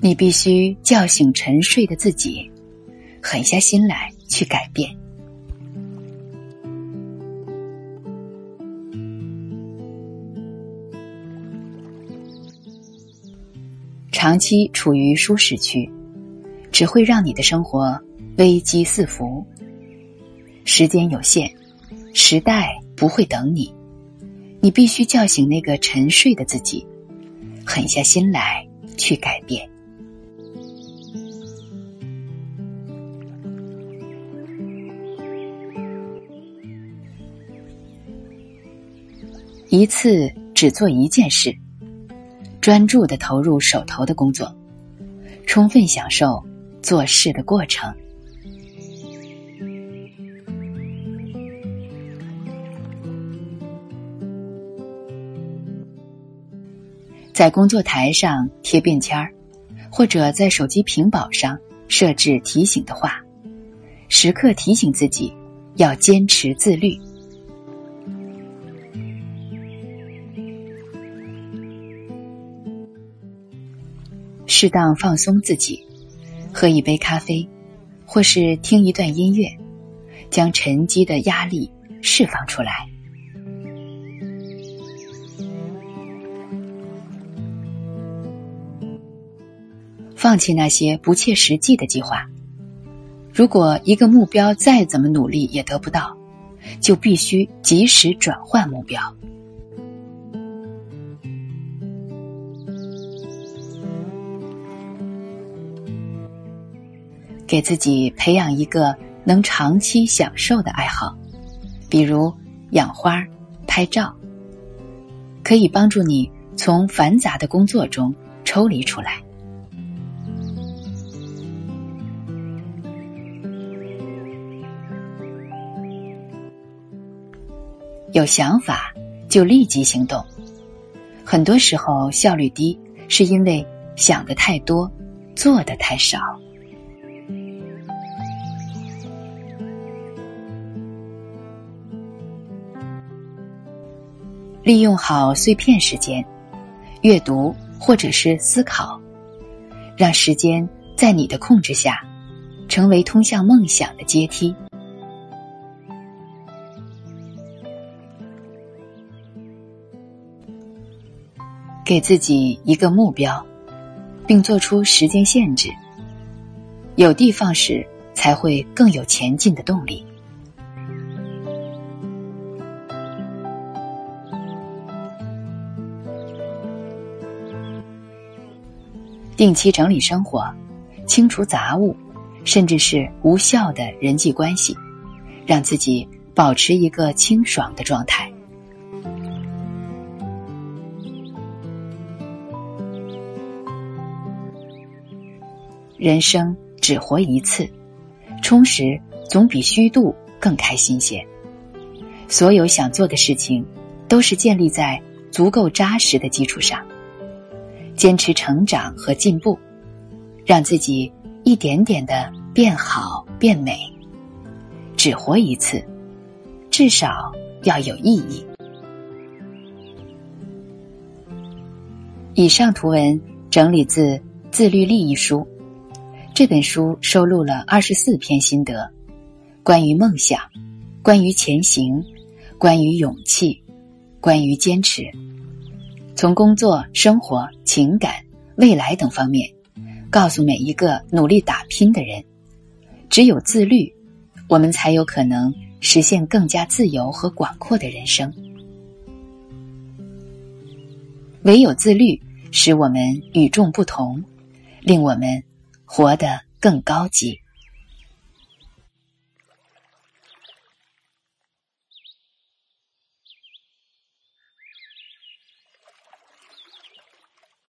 你必须叫醒沉睡的自己，狠下心来去改变。长期处于舒适区，只会让你的生活危机四伏。时间有限，时代不会等你，你必须叫醒那个沉睡的自己，狠下心来去改变。一次只做一件事，专注的投入手头的工作，充分享受做事的过程。在工作台上贴便签儿，或者在手机屏保上设置提醒的话，时刻提醒自己要坚持自律。适当放松自己，喝一杯咖啡，或是听一段音乐，将沉积的压力释放出来。放弃那些不切实际的计划。如果一个目标再怎么努力也得不到，就必须及时转换目标。给自己培养一个能长期享受的爱好，比如养花、拍照，可以帮助你从繁杂的工作中抽离出来。有想法就立即行动，很多时候效率低，是因为想的太多，做的太少。利用好碎片时间，阅读或者是思考，让时间在你的控制下，成为通向梦想的阶梯。给自己一个目标，并做出时间限制。有的放矢，才会更有前进的动力。定期整理生活，清除杂物，甚至是无效的人际关系，让自己保持一个清爽的状态。人生只活一次，充实总比虚度更开心些。所有想做的事情，都是建立在足够扎实的基础上。坚持成长和进步，让自己一点点的变好变美。只活一次，至少要有意义。以上图文整理自《自律力》一书，这本书收录了二十四篇心得，关于梦想，关于前行，关于勇气，关于坚持。从工作、生活、情感、未来等方面，告诉每一个努力打拼的人：只有自律，我们才有可能实现更加自由和广阔的人生。唯有自律，使我们与众不同，令我们活得更高级。